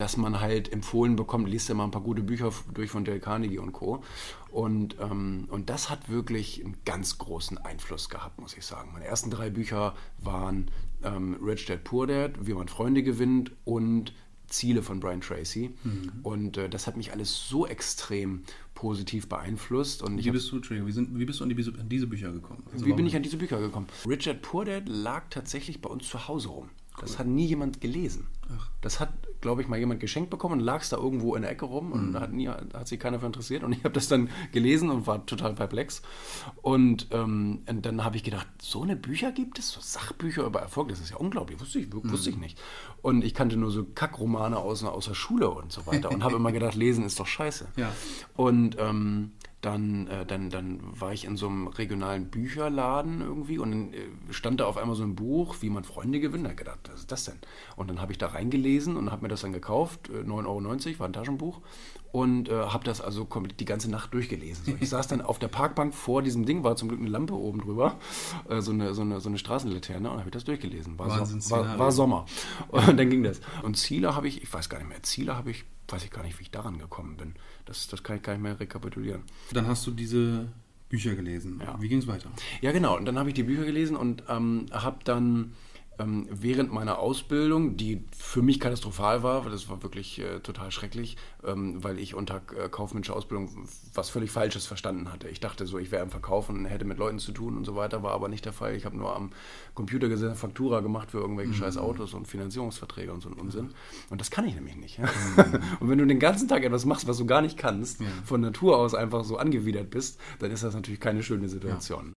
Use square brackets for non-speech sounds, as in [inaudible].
dass man halt empfohlen bekommt, liest ja mal ein paar gute Bücher durch von Dale Carnegie und Co. Und, ähm, und das hat wirklich einen ganz großen Einfluss gehabt, muss ich sagen. Meine ersten drei Bücher waren ähm, Rich Dad Poor Dad, Wie man Freunde gewinnt und Ziele von Brian Tracy. Mhm. Und äh, das hat mich alles so extrem positiv beeinflusst. Und wie, bist du, wie, sind, wie bist du an, die, an diese Bücher gekommen? Also wie bin ich an diese Bücher gekommen? Richard Poor Dad lag tatsächlich bei uns zu Hause rum. Cool. Das hat nie jemand gelesen. Ach. Das hat glaube ich, mal jemand geschenkt bekommen und lag es da irgendwo in der Ecke rum und mhm. hat, nie, hat sich keiner für interessiert. Und ich habe das dann gelesen und war total perplex. Und, ähm, und dann habe ich gedacht, so eine Bücher gibt es? So Sachbücher über Erfolg, das ist ja unglaublich, wusste ich, mhm. wusste ich nicht. Und ich kannte nur so Kackromane aus, aus der Schule und so weiter und habe [laughs] immer gedacht, lesen ist doch scheiße. Ja. Und ähm, dann, äh, dann, dann war ich in so einem regionalen Bücherladen irgendwie und dann äh, stand da auf einmal so ein Buch, wie man Freunde gewinnt. Da gedacht, was ist das denn? Und dann habe ich da reingelesen und habe mir das dann gekauft, 9,90 äh, Euro, war ein Taschenbuch und äh, habe das also komplett die ganze Nacht durchgelesen. So, ich saß dann auf der Parkbank vor diesem Ding, war zum Glück eine Lampe oben drüber, äh, so, eine, so, eine, so eine Straßenlaterne und habe ich das durchgelesen. War, so, war, war Sommer. Und dann ging das. Und Ziele habe ich, ich weiß gar nicht mehr, Ziele habe ich, weiß ich gar nicht, wie ich daran gekommen bin. Das, das kann ich gar nicht mehr rekapitulieren. Dann hast du diese Bücher gelesen. Ja. Wie ging es weiter? Ja, genau. Und dann habe ich die Bücher gelesen und ähm, habe dann ähm, während meiner Ausbildung, die für mich katastrophal war, weil das war wirklich äh, total schrecklich, ähm, weil ich unter äh, kaufmännischer Ausbildung was völlig Falsches verstanden hatte. Ich dachte so, ich wäre im Verkauf und hätte mit Leuten zu tun und so weiter, war aber nicht der Fall. Ich habe nur am Computer gesessen, Faktura gemacht für irgendwelche mhm. scheiß Autos und Finanzierungsverträge und so einen Unsinn. Und das kann ich nämlich nicht. Mhm. [laughs] und wenn du den ganzen Tag etwas machst, was du gar nicht kannst, ja. von Natur aus einfach so angewidert bist, dann ist das natürlich keine schöne Situation. Ja.